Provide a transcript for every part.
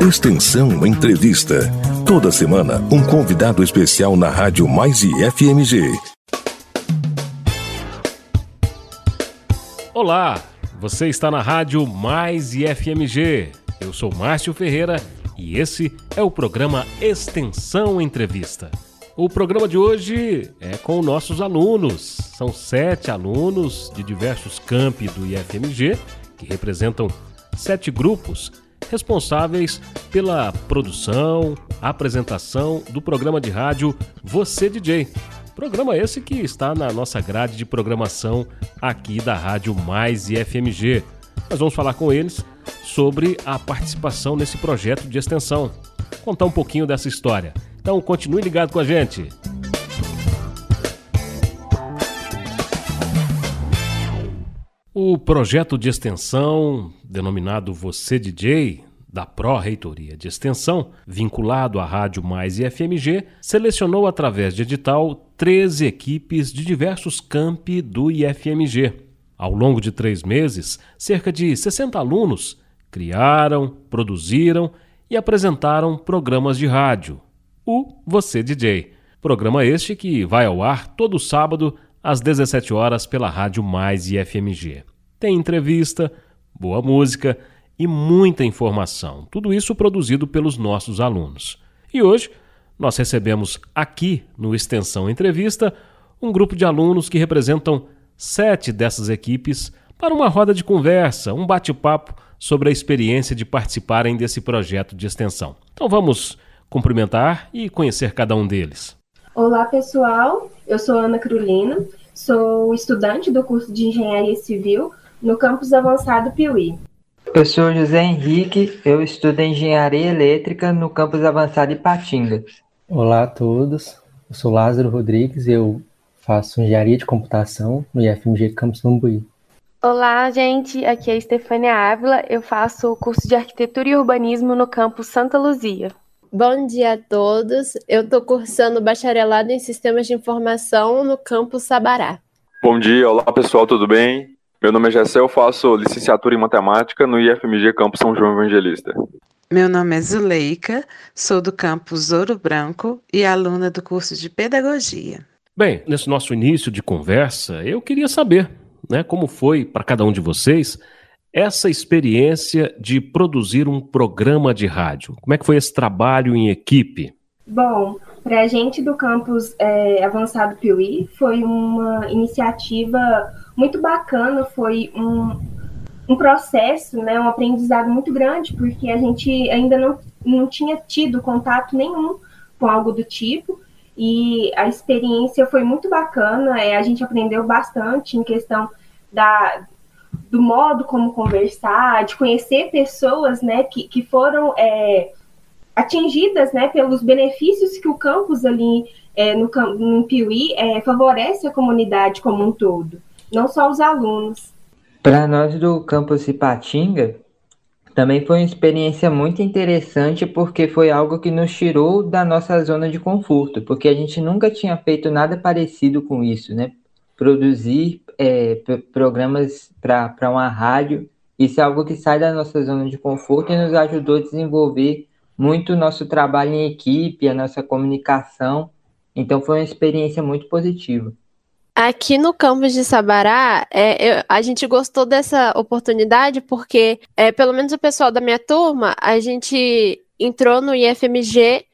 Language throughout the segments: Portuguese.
Extensão Entrevista. Toda semana, um convidado especial na Rádio Mais e FMG. Olá, você está na Rádio Mais e FMG. Eu sou Márcio Ferreira e esse é o programa Extensão Entrevista. O programa de hoje é com nossos alunos. São sete alunos de diversos campi do IFMG que representam sete grupos responsáveis pela produção, apresentação do programa de rádio Você DJ. Programa esse que está na nossa grade de programação aqui da Rádio Mais e FMG. Nós vamos falar com eles sobre a participação nesse projeto de extensão. Contar um pouquinho dessa história. Então continue ligado com a gente. O projeto de extensão, denominado Você DJ, da Pró-Reitoria de Extensão, vinculado à Rádio Mais e FMG, selecionou através de edital 13 equipes de diversos campi do IFMG. Ao longo de três meses, cerca de 60 alunos criaram, produziram e apresentaram programas de rádio, o Você DJ. Programa este que vai ao ar todo sábado às 17 horas pela Rádio Mais e FMG. Tem entrevista, boa música e muita informação. Tudo isso produzido pelos nossos alunos. E hoje nós recebemos aqui no Extensão Entrevista um grupo de alunos que representam sete dessas equipes para uma roda de conversa, um bate-papo sobre a experiência de participarem desse projeto de extensão. Então vamos cumprimentar e conhecer cada um deles. Olá, pessoal. Eu sou Ana Carolina, sou estudante do curso de Engenharia Civil no campus avançado Piuí. Eu sou José Henrique, eu estudo Engenharia Elétrica no campus avançado Ipatinga. Olá a todos, eu sou Lázaro Rodrigues, eu faço Engenharia de Computação no IFMG Campus Bambuí. Olá, gente, aqui é Estefânia Ávila, eu faço o curso de Arquitetura e Urbanismo no campus Santa Luzia. Bom dia a todos. Eu estou cursando bacharelado em Sistemas de Informação no campus Sabará. Bom dia, olá pessoal, tudo bem? Meu nome é Gessé, eu faço licenciatura em Matemática no IFMG Campus São João Evangelista. Meu nome é Zuleika, sou do campus Ouro Branco e aluna do curso de Pedagogia. Bem, nesse nosso início de conversa, eu queria saber né, como foi para cada um de vocês essa experiência de produzir um programa de rádio? Como é que foi esse trabalho em equipe? Bom, para a gente do campus é, avançado Piuí, foi uma iniciativa muito bacana, foi um, um processo, né, um aprendizado muito grande, porque a gente ainda não, não tinha tido contato nenhum com algo do tipo, e a experiência foi muito bacana, é, a gente aprendeu bastante em questão da, do modo como conversar, de conhecer pessoas né, que, que foram é, atingidas né, pelos benefícios que o campus ali é, no, no Piuí é, favorece a comunidade como um todo, não só os alunos. Para nós do campus Ipatinga, também foi uma experiência muito interessante porque foi algo que nos tirou da nossa zona de conforto, porque a gente nunca tinha feito nada parecido com isso, né? Produzir é, programas para uma rádio. Isso é algo que sai da nossa zona de conforto e nos ajudou a desenvolver muito o nosso trabalho em equipe, a nossa comunicação. Então foi uma experiência muito positiva. Aqui no campus de Sabará, é, eu, a gente gostou dessa oportunidade porque, é, pelo menos o pessoal da minha turma, a gente entrou no IFMG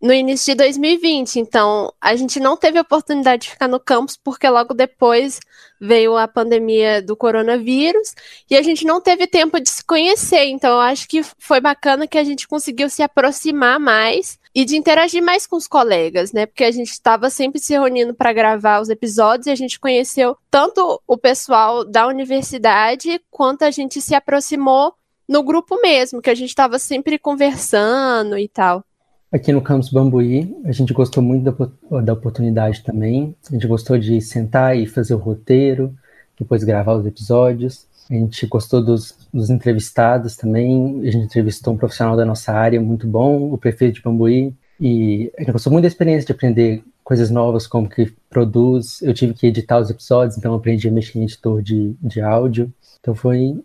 no início de 2020. Então, a gente não teve a oportunidade de ficar no campus porque logo depois veio a pandemia do coronavírus e a gente não teve tempo de se conhecer. Então, eu acho que foi bacana que a gente conseguiu se aproximar mais e de interagir mais com os colegas, né? Porque a gente estava sempre se reunindo para gravar os episódios e a gente conheceu tanto o pessoal da universidade quanto a gente se aproximou no grupo mesmo, que a gente estava sempre conversando e tal. Aqui no Campus Bambuí, a gente gostou muito da, da oportunidade também. A gente gostou de sentar e fazer o roteiro, depois gravar os episódios. A gente gostou dos, dos, entrevistados também. A gente entrevistou um profissional da nossa área muito bom, o prefeito de Bambuí. E a gente gostou muito da experiência de aprender coisas novas, como que produz. Eu tive que editar os episódios, então aprendi a mexer em editor de, de áudio. Então foi,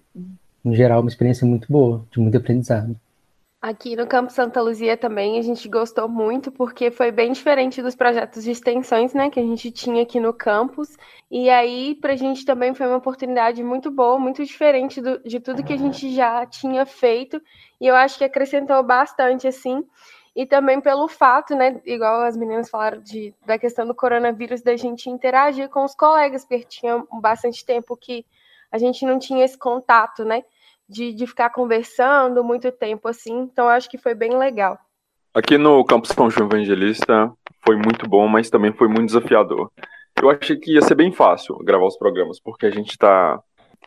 no geral, uma experiência muito boa, de muito aprendizado. Aqui no Campo Santa Luzia também a gente gostou muito porque foi bem diferente dos projetos de extensões, né, que a gente tinha aqui no campus. E aí para a gente também foi uma oportunidade muito boa, muito diferente do, de tudo que a gente já tinha feito. E eu acho que acrescentou bastante assim. E também pelo fato, né, igual as meninas falaram de, da questão do coronavírus, da gente interagir com os colegas, porque tinha bastante tempo que a gente não tinha esse contato, né? De, de ficar conversando muito tempo assim. Então, acho que foi bem legal. Aqui no Campus São João Evangelista foi muito bom, mas também foi muito desafiador. Eu achei que ia ser bem fácil gravar os programas, porque a gente está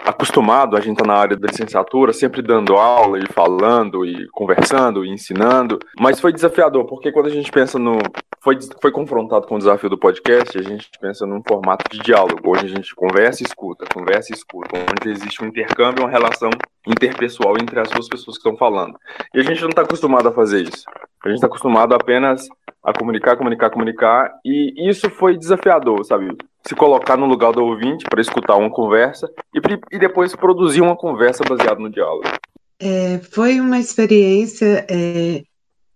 acostumado, a gente está na área da licenciatura, sempre dando aula e falando e conversando e ensinando, mas foi desafiador, porque quando a gente pensa no. Foi, foi confrontado com o desafio do podcast, a gente pensa num formato de diálogo. Hoje a gente conversa e escuta, conversa e escuta, onde existe um intercâmbio, uma relação interpessoal entre as duas pessoas que estão falando. E a gente não está acostumado a fazer isso. A gente está acostumado apenas a comunicar, comunicar, comunicar, e isso foi desafiador, sabe? Se colocar no lugar do ouvinte para escutar uma conversa e, e, depois produzir uma conversa baseada no diálogo. É, foi uma experiência é,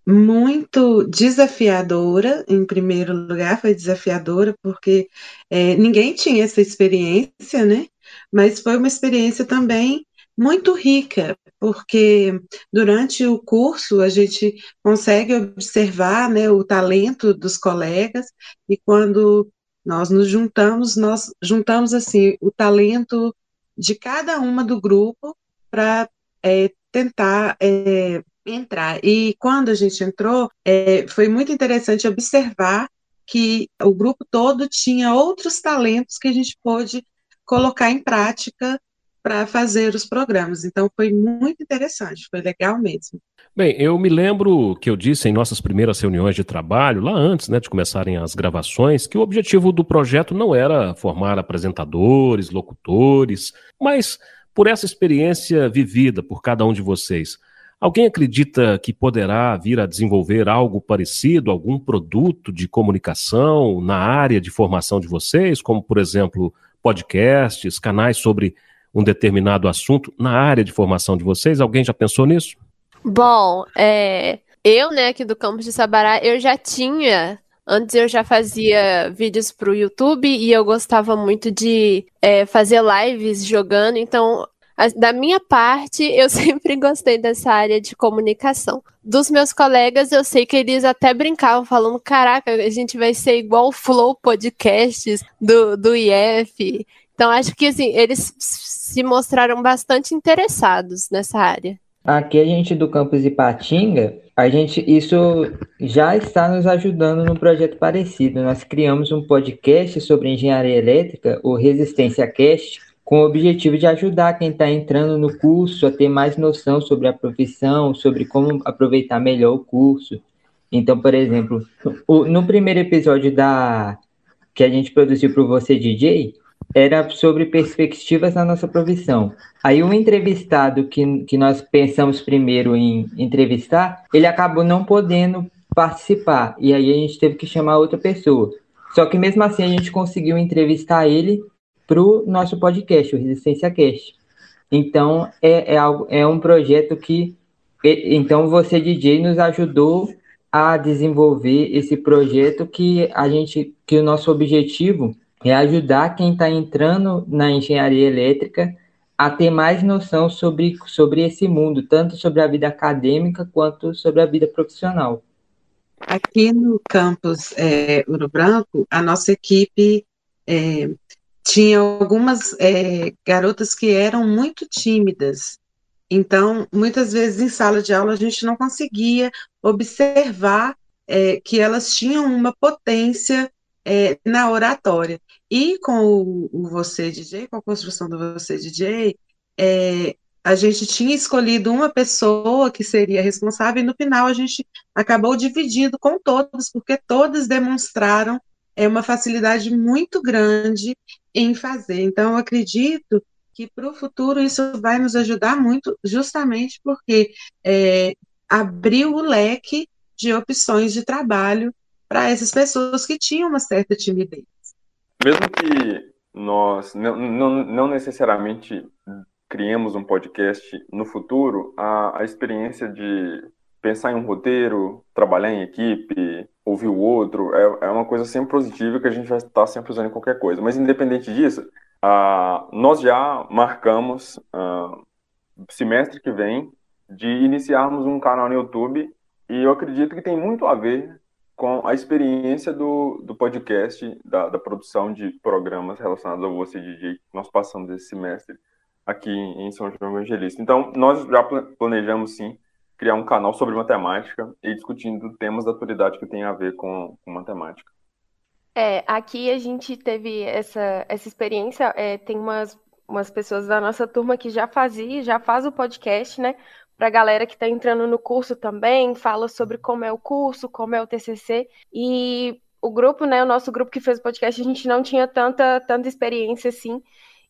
muito desafiadora, em primeiro lugar, foi desafiadora porque é, ninguém tinha essa experiência, né? Mas foi uma experiência também muito rica, porque durante o curso a gente consegue observar né, o talento dos colegas e quando nós nos juntamos, nós juntamos assim o talento de cada uma do grupo para é, tentar é, entrar. E quando a gente entrou, é, foi muito interessante observar que o grupo todo tinha outros talentos que a gente pôde colocar em prática para fazer os programas. Então foi muito interessante, foi legal mesmo. Bem, eu me lembro que eu disse em nossas primeiras reuniões de trabalho, lá antes né, de começarem as gravações, que o objetivo do projeto não era formar apresentadores, locutores, mas por essa experiência vivida por cada um de vocês. Alguém acredita que poderá vir a desenvolver algo parecido, algum produto de comunicação na área de formação de vocês, como, por exemplo, podcasts, canais sobre um determinado assunto na área de formação de vocês? Alguém já pensou nisso? Bom, é, eu, né, aqui do campus de Sabará, eu já tinha Antes eu já fazia vídeos para o YouTube e eu gostava muito de é, fazer lives jogando, então da minha parte, eu sempre gostei dessa área de comunicação. Dos meus colegas, eu sei que eles até brincavam, falando: caraca, a gente vai ser igual o Flow Podcasts do, do IF. Então, acho que assim, eles se mostraram bastante interessados nessa área. Aqui a gente do campus Ipatinga, a gente isso já está nos ajudando no projeto parecido. Nós criamos um podcast sobre engenharia elétrica, o Resistência Cast, com o objetivo de ajudar quem está entrando no curso a ter mais noção sobre a profissão, sobre como aproveitar melhor o curso. Então, por exemplo, no primeiro episódio da que a gente produziu para você DJ, era sobre perspectivas na nossa profissão. Aí o entrevistado que, que nós pensamos primeiro em entrevistar, ele acabou não podendo participar, e aí a gente teve que chamar outra pessoa. Só que mesmo assim a gente conseguiu entrevistar ele para o nosso podcast, o Resistência Cast. Então é, é, algo, é um projeto que então você DJ nos ajudou a desenvolver esse projeto que a gente que o nosso objetivo é ajudar quem está entrando na engenharia elétrica a ter mais noção sobre, sobre esse mundo, tanto sobre a vida acadêmica quanto sobre a vida profissional. Aqui no campus é, Ouro Branco, a nossa equipe é, tinha algumas é, garotas que eram muito tímidas. Então, muitas vezes em sala de aula a gente não conseguia observar é, que elas tinham uma potência é, na oratória. E com o, o, Você DJ, com a construção do Você DJ, a gente tinha escolhido uma pessoa que seria responsável, e no final a gente acabou dividindo com todos, porque todas demonstraram é, uma facilidade muito grande em fazer. Então, eu acredito que para o futuro isso vai nos ajudar muito, justamente porque é, abriu o leque de opções de trabalho para essas pessoas que tinham uma certa timidez. Mesmo que nós não, não, não necessariamente criemos um podcast no futuro, a, a experiência de pensar em um roteiro, trabalhar em equipe, ouvir o outro, é, é uma coisa sempre positiva que a gente vai estar sempre usando em qualquer coisa. Mas independente disso, nós já marcamos semestre que vem de iniciarmos um canal no YouTube e eu acredito que tem muito a ver com a experiência do, do podcast, da, da produção de programas relacionados ao Você DJ que nós passamos esse semestre aqui em São João Evangelista. Então, nós já planejamos, sim, criar um canal sobre matemática e discutindo temas da atualidade que tem a ver com, com matemática. É, aqui a gente teve essa, essa experiência, é, tem umas, umas pessoas da nossa turma que já fazia, já faz o podcast, né? Para a galera que está entrando no curso também, fala sobre como é o curso, como é o TCC, e o grupo, né, o nosso grupo que fez o podcast, a gente não tinha tanta, tanta experiência assim,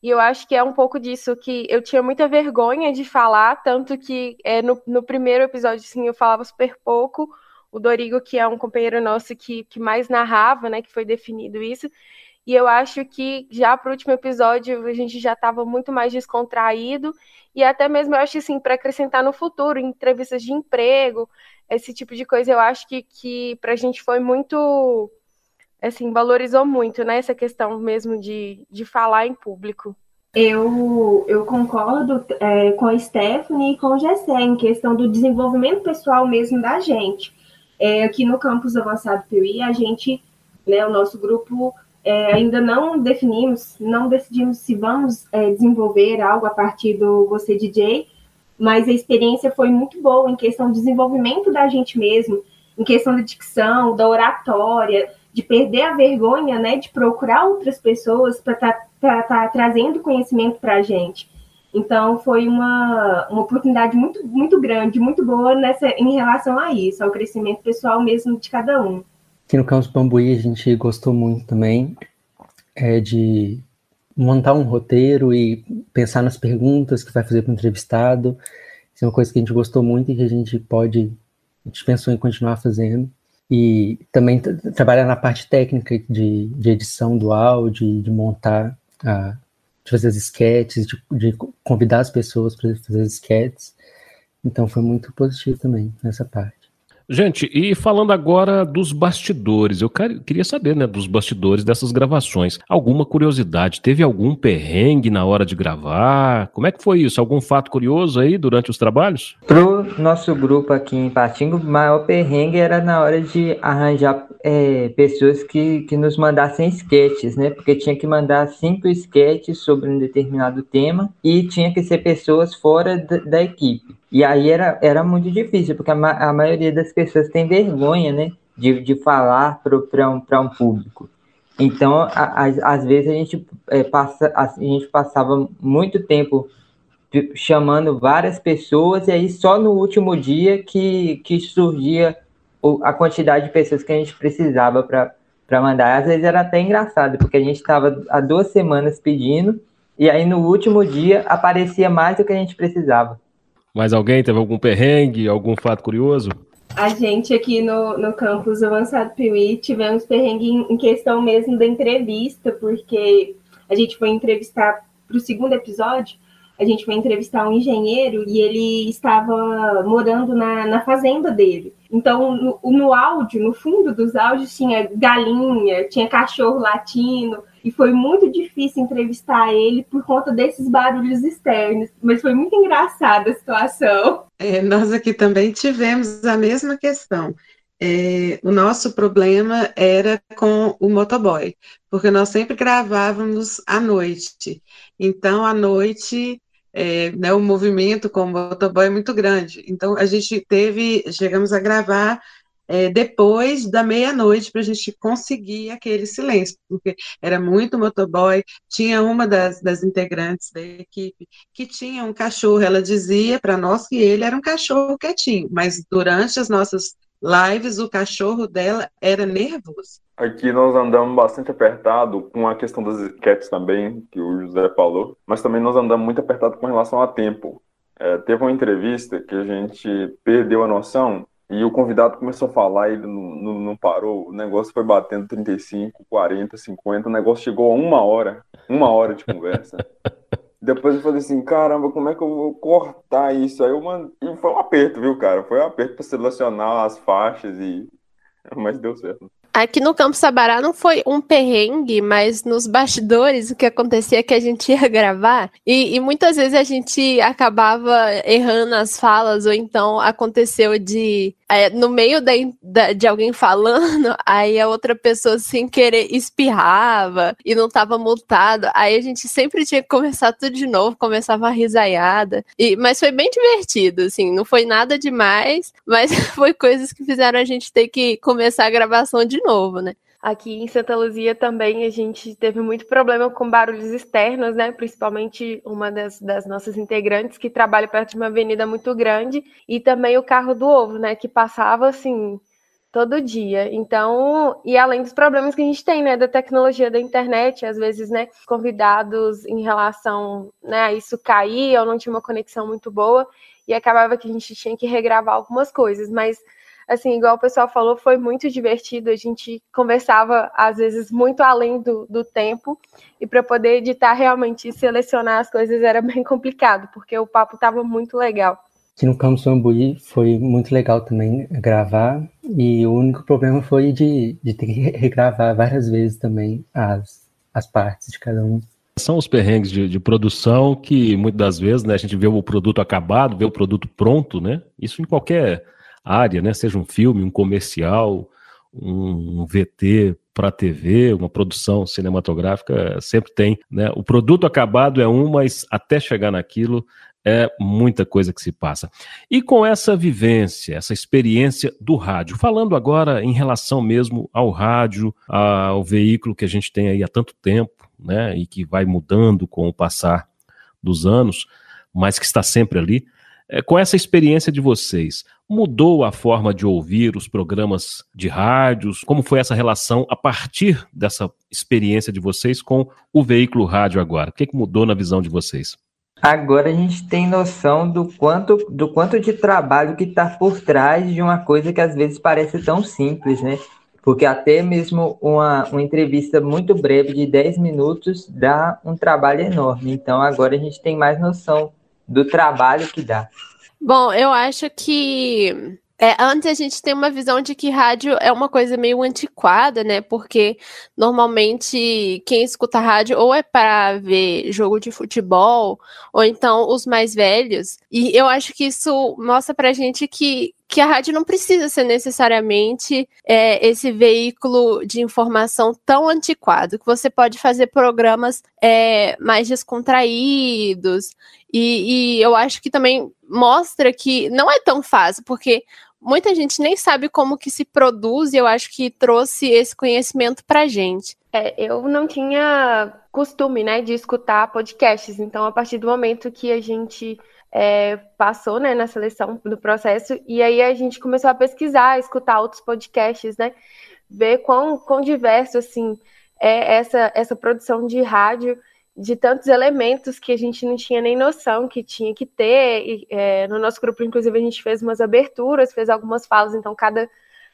e eu acho que é um pouco disso que eu tinha muita vergonha de falar, tanto que é, no, no primeiro episódio, sim, eu falava super pouco. O Dorigo, que é um companheiro nosso que, que mais narrava, né, que foi definido isso. E eu acho que já para o último episódio a gente já estava muito mais descontraído. E até mesmo eu acho assim, para acrescentar no futuro, entrevistas de emprego, esse tipo de coisa, eu acho que, que para a gente foi muito assim, valorizou muito, né, essa questão mesmo de, de falar em público. Eu, eu concordo é, com a Stephanie e com o Gessé em questão do desenvolvimento pessoal mesmo da gente. É, aqui no campus avançado Piuí, a gente, né, o nosso grupo é, ainda não definimos, não decidimos se vamos é, desenvolver algo a partir do Você DJ, mas a experiência foi muito boa em questão do desenvolvimento da gente mesmo, em questão da dicção, da oratória, de perder a vergonha, né, de procurar outras pessoas para estar tá, tá trazendo conhecimento para a gente. Então, foi uma, uma oportunidade muito, muito grande, muito boa nessa, em relação a isso, ao crescimento pessoal mesmo de cada um. Aqui no Campus Bambuí, a gente gostou muito também é, de montar um roteiro e pensar nas perguntas que vai fazer para o entrevistado. Isso é uma coisa que a gente gostou muito e que a gente pode, a gente pensou em continuar fazendo e também trabalhar na parte técnica de, de edição do áudio, de montar, uh, de fazer as sketches, de, de convidar as pessoas para fazer as sketches. Então foi muito positivo também nessa parte. Gente, e falando agora dos bastidores, eu queria saber, né, dos bastidores dessas gravações. Alguma curiosidade? Teve algum perrengue na hora de gravar? Como é que foi isso? Algum fato curioso aí durante os trabalhos? Pro nosso grupo aqui em Patingo, o maior perrengue era na hora de arranjar é, pessoas que, que nos mandassem sketches, né? Porque tinha que mandar cinco sketches sobre um determinado tema e tinha que ser pessoas fora da, da equipe. E aí era, era muito difícil, porque a, ma a maioria das pessoas tem vergonha, né? De, de falar para um, um público. Então, às vezes, a gente, é, passa, a, gente passava muito tempo chamando várias pessoas, e aí só no último dia que, que surgia a quantidade de pessoas que a gente precisava para mandar. Às vezes era até engraçado, porque a gente estava há duas semanas pedindo, e aí no último dia aparecia mais do que a gente precisava. Mais alguém teve algum perrengue, algum fato curioso? A gente aqui no, no campus avançado Piuí tivemos perrengue em, questão mesmo da entrevista, porque a gente foi entrevistar para o segundo episódio, a gente foi entrevistar um engenheiro e ele estava morando na, na fazenda dele. Então, no, no áudio, no fundo dos áudios, tinha galinha, tinha cachorro latino, e foi muito difícil entrevistar ele por conta desses barulhos externos, mas foi muito engraçada a situação. É, nós aqui também tivemos a mesma questão. É, o nosso problema era com o motoboy, porque nós sempre gravávamos à noite. Então, à noite, é, né, o movimento com o motoboy é muito grande. Então, a gente teve, chegamos a gravar é, depois da meia-noite para a gente conseguir aquele silêncio, porque era muito motoboy. Tinha uma das, das integrantes da equipe que tinha um cachorro, ela dizia para nós que ele era um cachorro quietinho, mas durante as nossas lives o cachorro dela era nervoso. Aqui nós andamos bastante apertado com a questão das esquetes também, que o José falou, mas também nós andamos muito apertado com relação a tempo. É, teve uma entrevista que a gente perdeu a noção e o convidado começou a falar, ele não, não, não, parou, o negócio foi batendo 35, 40, 50, o negócio chegou a uma hora, uma hora de conversa. Depois eu falei assim, caramba, como é que eu vou cortar isso? Aí eu mando... E foi um aperto, viu, cara? Foi um aperto para selecionar as faixas e. Mas deu certo. Aqui no Campo Sabará não foi um perrengue, mas nos bastidores o que acontecia é que a gente ia gravar e, e, muitas vezes a gente acabava errando as falas, ou então aconteceu de é, no meio da, da, de alguém falando, aí a outra pessoa sem querer espirrava e não estava multado. Aí a gente sempre tinha que começar tudo de novo, começava a risaiada. E, mas foi bem divertido, assim, não foi nada demais, mas foi coisas que fizeram a gente ter que começar a gravação de novo, né? Aqui em Santa Luzia também a gente teve muito problema com barulhos externos, né? Principalmente uma das, das, nossas integrantes que trabalha perto de uma avenida muito grande e também o carro do ovo, né? Que passava assim todo dia. Então, e além dos problemas que a gente tem, né, da tecnologia da internet, às vezes, né, convidados em relação, né, a isso cair ou não tinha uma conexão muito boa e acabava que a gente tinha que regravar algumas coisas, mas assim, igual o pessoal falou, foi muito divertido. A gente conversava, às vezes, muito além do, do tempo, e para poder editar realmente e selecionar as coisas era bem complicado, porque o papo estava muito legal. Aqui no Campus Ambuí foi muito legal também gravar, e o único problema foi de, de ter que regravar várias vezes também as, as partes de cada um. São os perrengues de, de, produção que muitas das vezes né, a gente vê o produto acabado, vê o produto pronto, né? Isso em qualquer área, né? Seja um filme, um comercial, um VT para TV, uma produção cinematográfica, sempre tem, né? O produto acabado é um, mas até chegar naquilo é muita coisa que se passa. E com essa vivência, essa experiência do rádio, falando agora em relação mesmo ao rádio, ao veículo que a gente tem aí há tanto tempo, né, e que vai mudando com o passar dos anos, mas que está sempre ali. É, com essa experiência de vocês, mudou a forma de ouvir os programas de rádios? Como foi essa relação a partir dessa experiência de vocês com o veículo rádio agora? O que, que mudou na visão de vocês? Agora a gente tem noção do quanto, do quanto de trabalho que está por trás de uma coisa que às vezes parece tão simples, né? Porque até mesmo uma, uma entrevista muito breve de 10 minutos dá um trabalho enorme. Então agora a gente tem mais noção do trabalho que dá. Bom, eu acho que é, antes a gente tem uma visão de que rádio é uma coisa meio antiquada, né? Porque normalmente quem escuta rádio ou é para ver jogo de futebol, ou então os mais velhos. E eu acho que isso mostra pra gente que, que a rádio não precisa ser necessariamente é, esse veículo de informação tão antiquado, que você pode fazer programas é, mais descontraídos. E, e eu acho que também mostra que não é tão fácil, porque muita gente nem sabe como que se produz, e eu acho que trouxe esse conhecimento pra gente. É, eu não tinha costume, né, de escutar podcasts, então a partir do momento que a gente é, passou né, na seleção do processo, e aí a gente começou a pesquisar, escutar outros podcasts, né? Ver quão, quão diverso assim é essa, essa produção de rádio, de tantos elementos que a gente não tinha nem noção que tinha que ter. E, é, no nosso grupo, inclusive, a gente fez umas aberturas, fez algumas falas, então cada,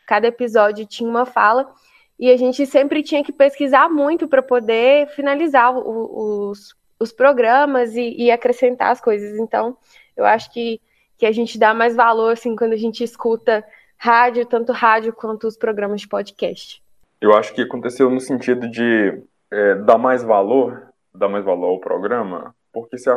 cada episódio tinha uma fala. E a gente sempre tinha que pesquisar muito para poder finalizar os, os programas e, e, acrescentar as coisas. Então, eu acho que, que a gente dá mais valor assim quando a gente escuta rádio, tanto rádio quanto os programas de podcast. Eu acho que aconteceu no sentido de é, dar mais valor, dar mais valor ao programa, porque você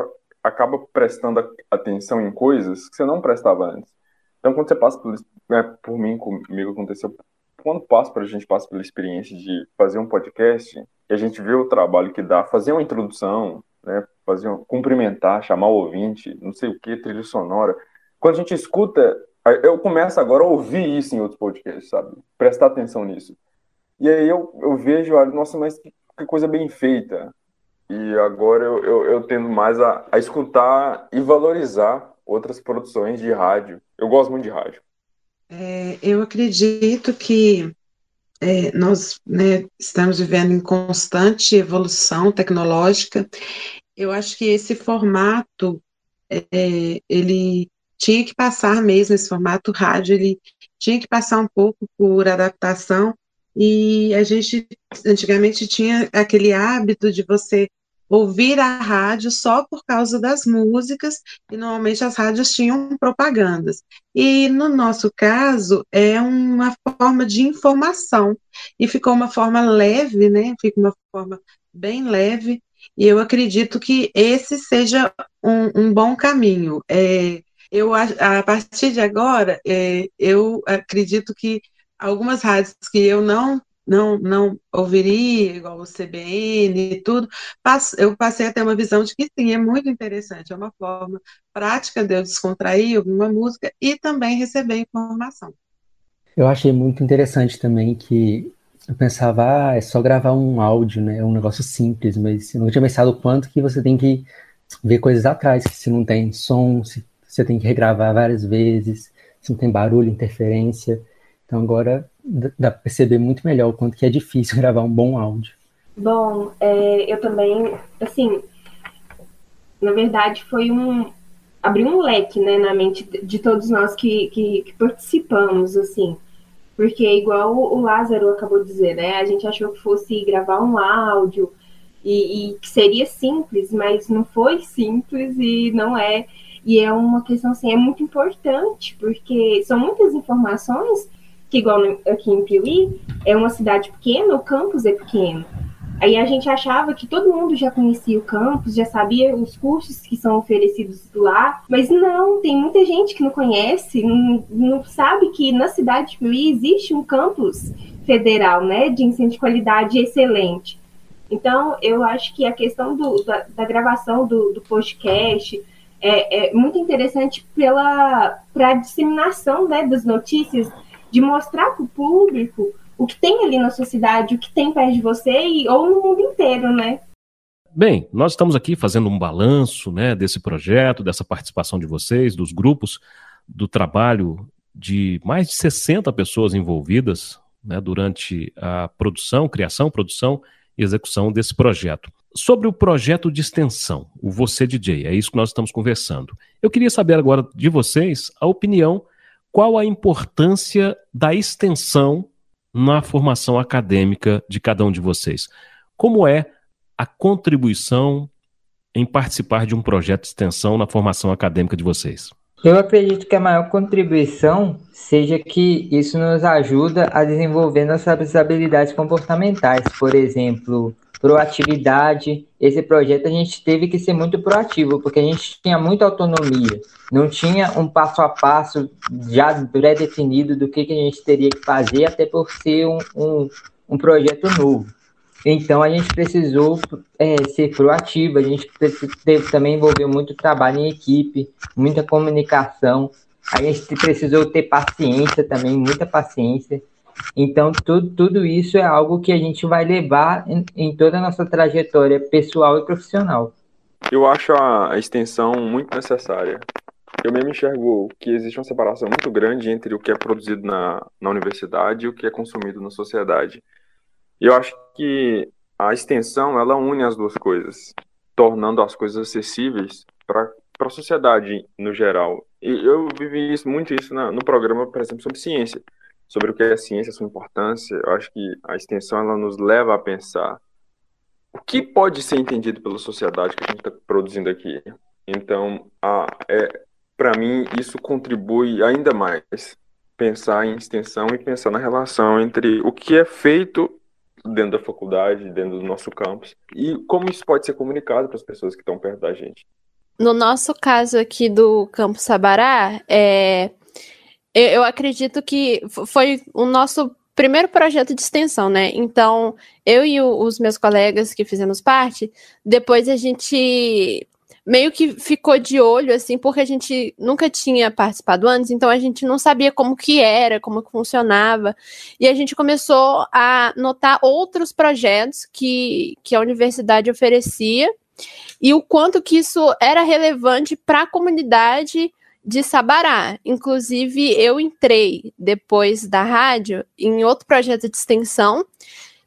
acaba prestando atenção em coisas que você não prestava antes. Então, quando você passa por, né, por mim, comigo aconteceu, quando passa para a gente passa pela experiência de fazer um podcast, e a gente vê o trabalho que dá, fazer uma introdução, né, fazer um, cumprimentar, chamar o ouvinte, não sei o que, trilha sonora. Quando a gente escuta, eu começo agora a ouvir isso em outros podcasts, sabe? Prestar atenção nisso. E aí eu, eu vejo, olha, nossa, mas que, que coisa bem feita. E agora eu, eu, eu tendo mais a, a escutar e valorizar outras produções de rádio. Eu gosto muito de rádio. É, eu acredito que é, nós né, estamos vivendo em constante evolução tecnológica. Eu acho que esse formato, é, ele tinha que passar mesmo, esse formato rádio, ele tinha que passar um pouco por adaptação, e a gente antigamente tinha aquele hábito de você ouvir a rádio só por causa das músicas, e normalmente as rádios tinham propagandas. E no nosso caso, é uma forma de informação, e ficou uma forma leve, né? Fica uma forma bem leve, e eu acredito que esse seja um, um bom caminho. É, eu, a, partir de agora, é, eu acredito que algumas rádios que eu não não, não ouviria, igual o CBN e tudo, eu passei a ter uma visão de que sim, é muito interessante, é uma forma prática de eu descontrair, ouvir uma música e também receber informação. Eu achei muito interessante também que eu pensava, ah, é só gravar um áudio, né? É um negócio simples, mas eu não tinha pensado o quanto que você tem que ver coisas atrás, que se não tem som, se você tem que regravar várias vezes, se não tem barulho, interferência. Então agora dá para perceber muito melhor o quanto que é difícil gravar um bom áudio. Bom, é, eu também, assim, na verdade foi um abrir um leque, né, na mente de todos nós que, que, que participamos, assim, porque igual o Lázaro acabou de dizer, né, a gente achou que fosse gravar um áudio e, e que seria simples, mas não foi simples e não é, e é uma questão assim, é muito importante, porque são muitas informações que igual aqui em Piuí, é uma cidade pequena, o campus é pequeno. Aí a gente achava que todo mundo já conhecia o campus, já sabia os cursos que são oferecidos lá, mas não, tem muita gente que não conhece, não, não sabe que na cidade de Piuí existe um campus federal, né, de ensino de qualidade excelente. Então, eu acho que a questão do, da, da, gravação do, do podcast é, é, muito interessante pela pra disseminação né, das notícias de mostrar para o público o que tem ali na sociedade, o que tem perto de você e, ou no mundo inteiro, né? Bem, nós estamos aqui fazendo um balanço né, desse projeto, dessa participação de vocês, dos grupos, do trabalho de mais de 60 pessoas envolvidas né, durante a produção, criação, produção e execução desse projeto. Sobre o projeto de extensão, o Você DJ, é isso que nós estamos conversando. Eu queria saber agora de vocês a opinião qual a importância da extensão na formação acadêmica de cada um de vocês? Como é a contribuição em participar de um projeto de extensão na formação acadêmica de vocês? Eu acredito que a maior contribuição seja que isso nos ajuda a desenvolver nossas habilidades comportamentais. Por exemplo, proatividade. Esse projeto a gente teve que ser muito proativo, porque a gente tinha muita autonomia, não tinha um passo a passo já pré-definido do que, que a gente teria que fazer, até por ser um, um, um projeto novo. Então a gente precisou é, ser proativo, a gente teve também envolver muito trabalho em equipe, muita comunicação, a gente precisou ter paciência também, muita paciência. Então, tudo, tudo isso é algo que a gente vai levar em, em toda a nossa trajetória pessoal e profissional. Eu acho a, extensão muito necessária. Eu mesmo enxergo que existe uma separação muito grande entre o que é produzido na, na universidade e o que é consumido na sociedade. Eu acho que a extensão, ela une as duas coisas, tornando as coisas acessíveis para a sociedade no geral. E eu vivi isso, muito isso na, no programa, por exemplo, sobre ciência sobre o que é ciência, sua importância. Eu acho que a extensão ela nos leva a pensar o que pode ser entendido pela sociedade que a gente está produzindo aqui. Então, é, para mim, isso contribui ainda mais pensar em extensão e pensar na relação entre o que é feito dentro da faculdade, dentro do nosso campus, e como isso pode ser comunicado para as pessoas que estão perto da gente. No nosso caso aqui do Campus Sabará, é, eu, eu acredito que foi o nosso primeiro projeto de extensão, né? Então, eu e o, os meus colegas que fizemos parte, depois a gente meio que ficou de olho, assim, porque a gente nunca tinha participado antes, então a gente não sabia como que era, como que funcionava, e a gente começou a notar outros projetos que, que a universidade oferecia, e o quanto que isso era relevante para a comunidade de Sabará. Inclusive, eu entrei depois da rádio em outro projeto de extensão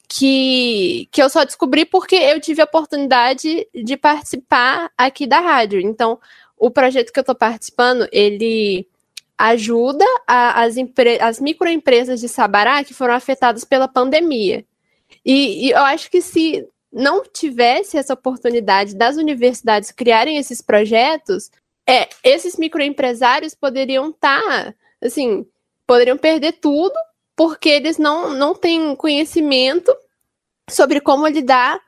que, que eu só descobri porque eu tive a oportunidade de participar aqui da rádio. Então, o projeto que eu estou participando, ele ajuda a, as, as microempresas de Sabará que foram afetadas pela pandemia. E, e, eu acho que se não tivesse essa oportunidade das universidades criarem esses projetos, é, esses microempresários poderiam estar, tá, assim, poderiam perder tudo porque eles não, não têm conhecimento sobre como lidar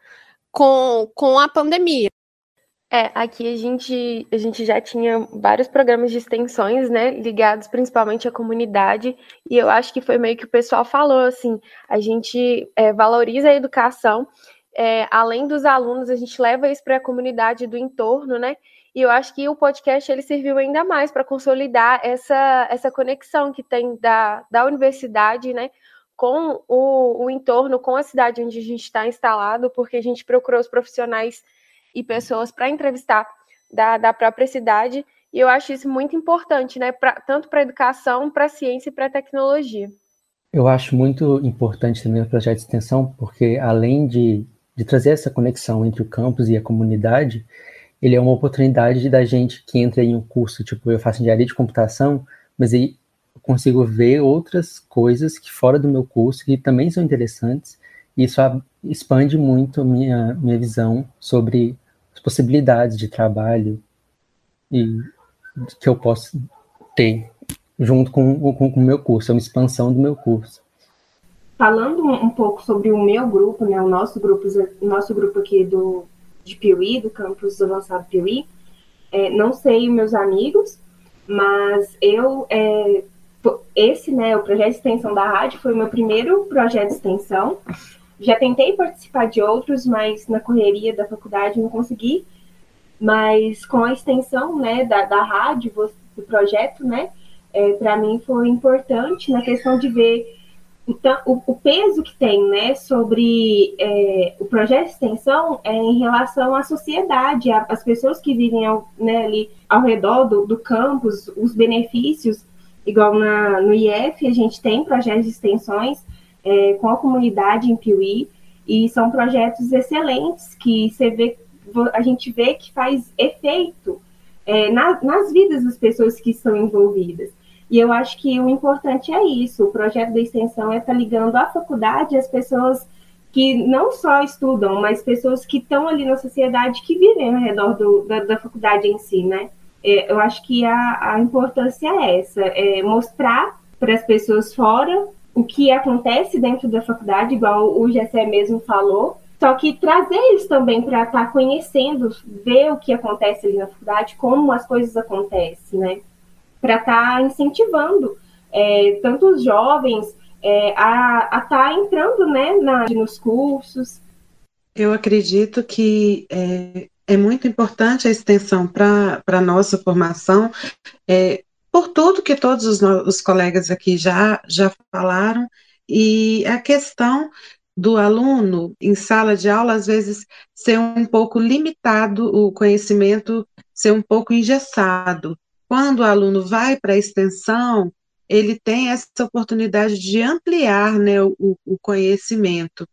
com, com a pandemia. É, aqui a gente, a gente já tinha vários programas de extensões, né, ligados principalmente à comunidade, e eu acho que foi meio que o pessoal falou, assim, a gente é, valoriza a educação, é, além dos alunos, a gente leva isso para a comunidade do entorno, né, e eu acho que o podcast ele serviu ainda mais para consolidar essa, essa conexão que tem da, da universidade, né, com o, o entorno, com a cidade onde a gente está instalado, porque a gente procurou os profissionais e pessoas para entrevistar da, da própria cidade. E eu acho isso muito importante, né? Pra, tanto para a educação, para a ciência e para a tecnologia. Eu acho muito importante também o projeto de extensão, porque além de, de trazer essa conexão entre o campus e a comunidade, ele é uma oportunidade da gente que entra em um curso, tipo, eu faço engenharia de computação, mas aí eu consigo ver outras coisas que fora do meu curso que também são interessantes, e isso expande muito minha, minha visão sobre possibilidades de trabalho e que eu posso ter junto com, com, com o meu curso, é uma expansão do meu curso. Falando um pouco sobre o meu grupo, né, o nosso grupo, o nosso grupo aqui do de Piuí, do campus avançado Piuí, é, não sei meus amigos, mas eu é, esse, né, o projeto de extensão da rádio foi o meu primeiro projeto de extensão já tentei participar de outros, mas na correria da faculdade não consegui. Mas com a extensão né, da, da rádio, do projeto, né, é, para mim foi importante na questão de ver o, o peso que tem né, sobre é, o projeto de extensão é, em relação à sociedade, às pessoas que vivem ao, né, ali ao redor do, do campus, os benefícios, igual na, no IF, a gente tem projetos de extensões é, com a comunidade em Piuí, e são projetos excelentes que você vê, a gente vê que faz efeito é, na, nas vidas das pessoas que estão envolvidas. E eu acho que o importante é isso, o projeto da extensão é estar tá ligando a faculdade as pessoas que não só estudam, mas pessoas que estão ali na sociedade que vivem ao redor do, da, da faculdade em si, né? É, eu acho que a, a importância é essa, é mostrar para as pessoas fora o que acontece dentro da faculdade, igual o Gessé mesmo falou, só que trazer eles também para estar tá conhecendo, ver o que acontece ali na faculdade, como as coisas acontecem, né? Para estar tá incentivando é, tanto os jovens é, a estar tá entrando né, na, nos cursos. Eu acredito que é, é muito importante a extensão para a nossa formação, é, por tudo que todos os, os colegas aqui já, já falaram, e a questão do aluno em sala de aula, às vezes, ser um pouco limitado, o conhecimento ser um pouco engessado. Quando o aluno vai para a extensão, ele tem essa oportunidade de ampliar né, o, o conhecimento.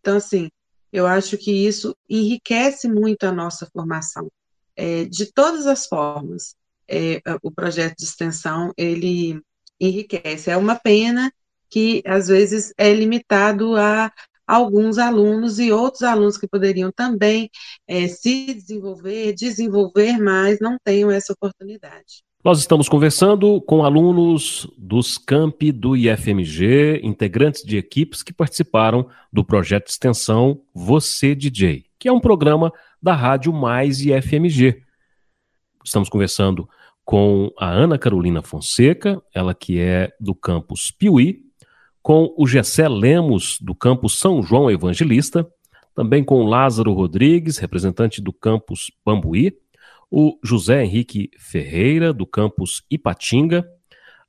Então, assim, eu acho que isso enriquece muito a nossa formação, é, de todas as formas é, o projeto de extensão ele enriquece. É uma pena que às vezes é limitado a alguns alunos e outros alunos que poderiam também é, se desenvolver, desenvolver mais, não tenham essa oportunidade. Nós estamos conversando com alunos dos campi do IFMG, integrantes de equipes que participaram do projeto de extensão Você DJ, que é um programa da Rádio Mais IFMG. Estamos conversando com a Ana Carolina Fonseca, ela que é do campus Piuí, com o Gessé Lemos, do campus São João Evangelista, também com Lázaro Rodrigues, representante do campus Bambuí, o José Henrique Ferreira, do campus Ipatinga,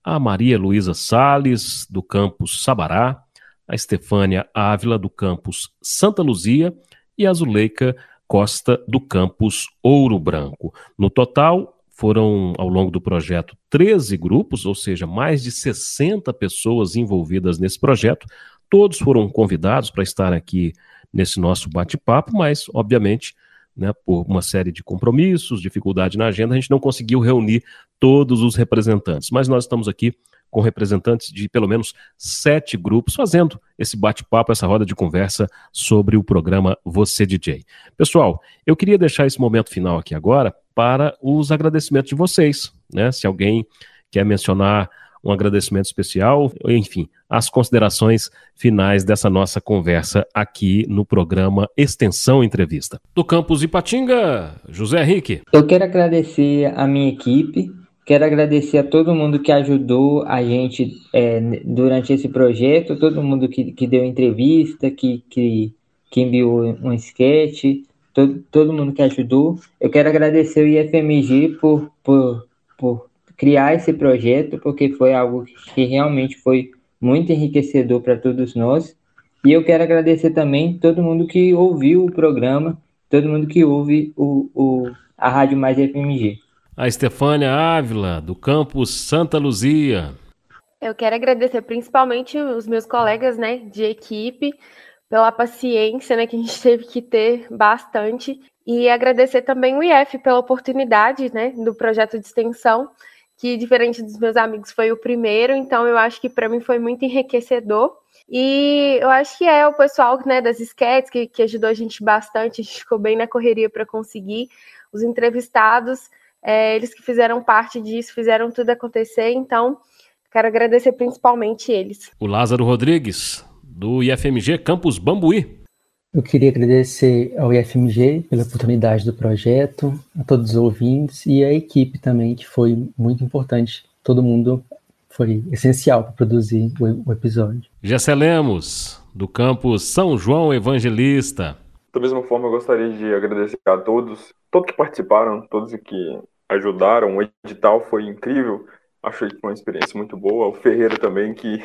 a Maria Luísa Sales, do campus Sabará, a Estefânia Ávila, do campus Santa Luzia, e a Zuleika Costa, do campus Ouro Branco. No total, foram, ao longo do projeto, 13 grupos, ou seja, mais de 60 pessoas envolvidas nesse projeto. Todos foram convidados para estar aqui nesse nosso bate-papo, mas, obviamente, né, por uma série de compromissos, dificuldade na agenda, a gente não conseguiu reunir todos os representantes. Mas nós estamos aqui com representantes de pelo menos sete grupos, fazendo esse bate-papo, essa roda de conversa sobre o programa Você DJ. Pessoal, eu queria deixar esse momento final aqui agora para os agradecimentos de vocês, né? Se alguém quer mencionar um agradecimento especial, enfim, as considerações finais dessa nossa conversa aqui no programa Extensão Entrevista. Do campus Ipatinga, José Henrique. Eu quero agradecer a minha equipe, quero agradecer a todo mundo que ajudou a gente é, durante esse projeto, todo mundo que, que deu entrevista, que, que, que enviou um sketch, todo, todo mundo que ajudou. Eu quero agradecer o IFMG por, por, por criar esse projeto, porque foi algo que realmente foi muito enriquecedor para todos nós. E eu quero agradecer também todo mundo que ouviu o programa, todo mundo que ouve o, o, a Rádio Mais FMG. A Estefânia Ávila, do campus Santa Luzia. Eu quero agradecer principalmente os meus colegas né, de equipe pela paciência né, que a gente teve que ter bastante e agradecer também o IF pela oportunidade né, do projeto de extensão que diferente dos meus amigos foi o primeiro, então eu acho que para mim foi muito enriquecedor. E eu acho que é o pessoal né, das sketches que, que ajudou a gente bastante, a gente ficou bem na correria para conseguir. Os entrevistados, é, eles que fizeram parte disso, fizeram tudo acontecer, então quero agradecer principalmente eles. O Lázaro Rodrigues, do IFMG Campus Bambuí. Eu queria agradecer ao IFMG pela oportunidade do projeto, a todos os ouvintes e a equipe também, que foi muito importante. Todo mundo foi essencial para produzir o, episódio. Gessé Lemos, do campus São João Evangelista. Da mesma forma, eu gostaria de agradecer a todos, todos que participaram, todos que ajudaram. O edital foi incrível, achei que foi uma experiência muito boa. O Ferreira também, que,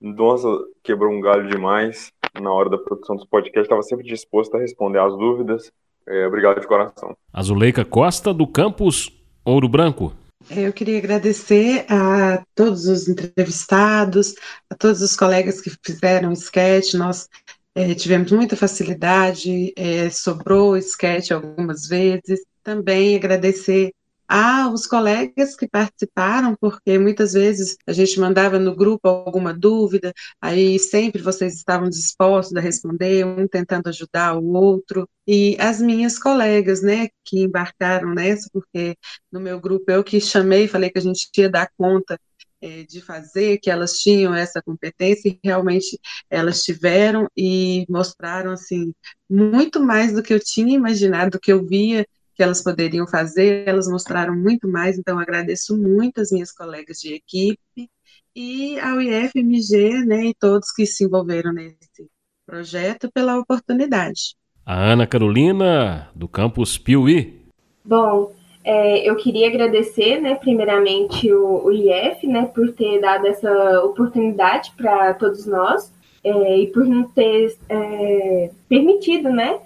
nossa, quebrou um galho demais na hora da produção dos podcasts, estava sempre disposto a responder às dúvidas. É, obrigado de coração. Azuleika Costa, do campus Ouro Branco. É, eu queria agradecer a todos os entrevistados, a todos os colegas que fizeram o sketch. Nós é, tivemos muita facilidade, é, sobrou sketch algumas vezes. Também agradecer aos colegas que participaram, porque muitas vezes a gente mandava no grupo alguma dúvida, aí sempre vocês estavam dispostos a responder, um tentando ajudar o outro, e as minhas colegas, né, que embarcaram nessa, porque no meu grupo eu que chamei, falei que a gente ia dar conta é, de fazer, que elas tinham essa competência e realmente elas tiveram e mostraram assim muito mais do que eu tinha imaginado, do que eu via que elas poderiam fazer, elas mostraram muito mais, então agradeço muito as minhas colegas de equipe e ao IFMG, né, e todos que se envolveram nesse projeto pela oportunidade. A Ana Carolina, do campus Piuí. Bom, é, eu queria agradecer, né, primeiramente o, o IF, né, por ter dado essa oportunidade para todos nós é, e por não ter é, permitido, né,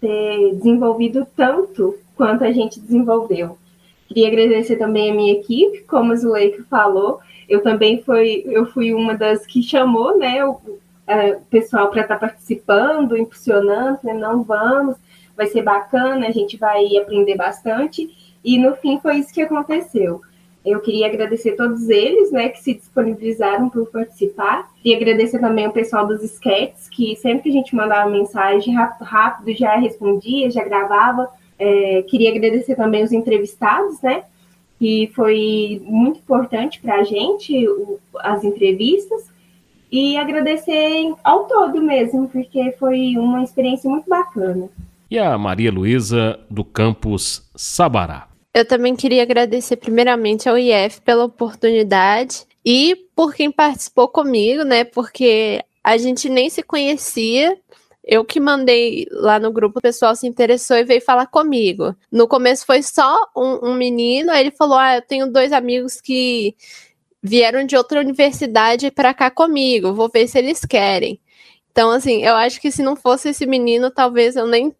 ter desenvolvido tanto quanto a gente desenvolveu. Queria agradecer também a minha equipe, como a Zuleika falou, eu também fui, eu fui uma das que chamou né, o, é, pessoal para estar tá participando, impulsionando, né, não vamos, vai ser bacana, a gente vai aprender bastante, e no fim foi isso que aconteceu. Eu queria agradecer todos eles, né, que se disponibilizaram por participar. E agradecer também o pessoal dos sketches, que sempre que a gente mandava mensagem rápido já respondia, já gravava. É, queria agradecer também os entrevistados, né? Que foi muito importante para a gente, o, as entrevistas. E agradecer ao todo mesmo, porque foi uma experiência muito bacana. E a Maria Luísa, do campus Sabará. Eu também queria agradecer primeiramente ao IF pela oportunidade e por quem participou comigo, né? Porque a gente nem se conhecia, eu que mandei lá no grupo, o pessoal se interessou e veio falar comigo. No começo foi só um, um menino, aí ele falou: Ah, eu tenho dois amigos que vieram de outra universidade para cá comigo, vou ver se eles querem. Então, assim, eu acho que se não fosse esse menino, talvez eu nem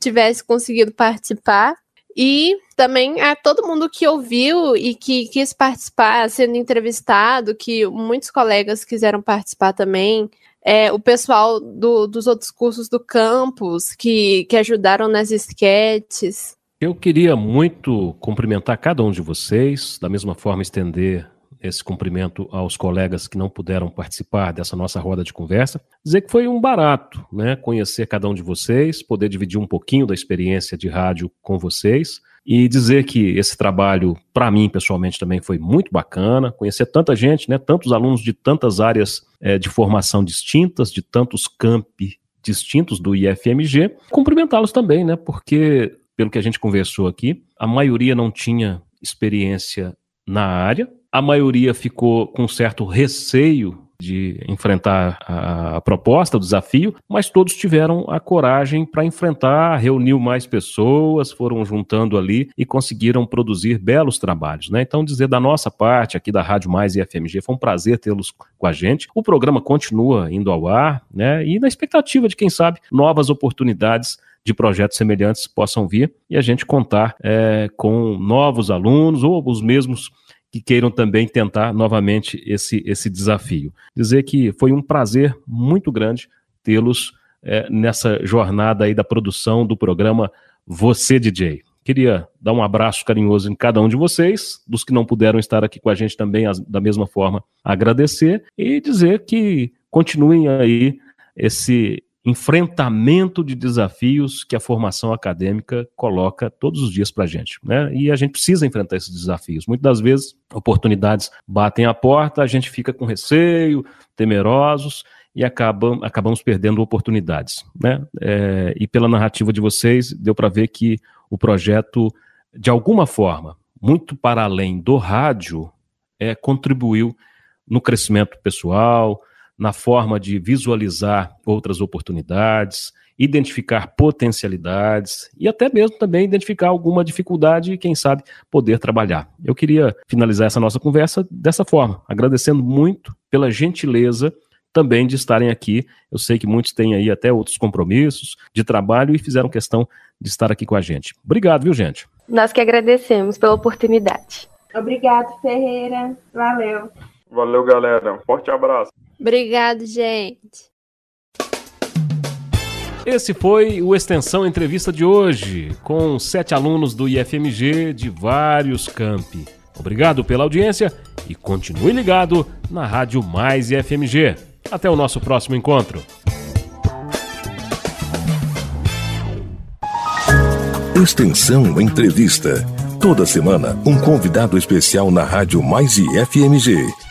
tivesse conseguido participar. E também a todo mundo que ouviu e que quis participar, sendo entrevistado, que muitos colegas quiseram participar também é, o pessoal do, dos outros cursos do campus que, que ajudaram nas esquetes. Eu queria muito cumprimentar cada um de vocês, da mesma forma estender esse cumprimento aos colegas que não puderam participar dessa nossa roda de conversa. Dizer que foi um barato, né? Conhecer cada um de vocês, poder dividir um pouquinho da experiência de rádio com vocês. E dizer que esse trabalho, para mim pessoalmente, também foi muito bacana. Conhecer tanta gente, né? Tantos alunos de tantas áreas é, de formação distintas, de tantos campi distintos do IFMG. Cumprimentá-los também, né? Porque, pelo que a gente conversou aqui, a maioria não tinha experiência na área, a maioria ficou com certo receio de enfrentar a proposta, o desafio, mas todos tiveram a coragem para enfrentar, reuniu mais pessoas, foram juntando ali e conseguiram produzir belos trabalhos. Né? Então, dizer da nossa parte, aqui da Rádio Mais e FMG, foi um prazer tê-los com a gente. O programa continua indo ao ar, né? E na expectativa de, quem sabe, novas oportunidades de projetos semelhantes possam vir e a gente contar é, com novos alunos ou os mesmos que queiram também tentar novamente esse, esse desafio. Dizer que foi um prazer muito grande tê-los é, nessa jornada aí da produção do programa Você DJ. Queria dar um abraço carinhoso em cada um de vocês, dos que não puderam estar aqui com a gente também, as, da mesma forma, agradecer e dizer que continuem aí esse enfrentamento de desafios que a formação acadêmica coloca todos os dias para a gente. Né? E a gente precisa enfrentar esses desafios. Muitas das vezes, oportunidades batem a porta, a gente fica com receio, temerosos e acabam, acabamos perdendo oportunidades. Né? É, e pela narrativa de vocês, deu para ver que o projeto, de alguma forma, muito para além do rádio, é, contribuiu no crescimento pessoal, na forma de visualizar outras oportunidades, identificar potencialidades e até mesmo também identificar alguma dificuldade e, quem sabe, poder trabalhar. Eu queria finalizar essa nossa conversa dessa forma, agradecendo muito pela gentileza também de estarem aqui. Eu sei que muitos têm aí até outros compromissos de trabalho e fizeram questão de estar aqui com a gente. Obrigado, viu, gente? Nós que agradecemos pela oportunidade. Obrigado, Ferreira. Valeu. Valeu, galera. Um forte abraço. Obrigado, gente. Esse foi o Extensão Entrevista de hoje, com sete alunos do IFMG de vários campi. Obrigado pela audiência e continue ligado na Rádio Mais IFMG. Até o nosso próximo encontro. Extensão Entrevista. Toda semana, um convidado especial na Rádio Mais IFMG. Rádio Mais IFMG.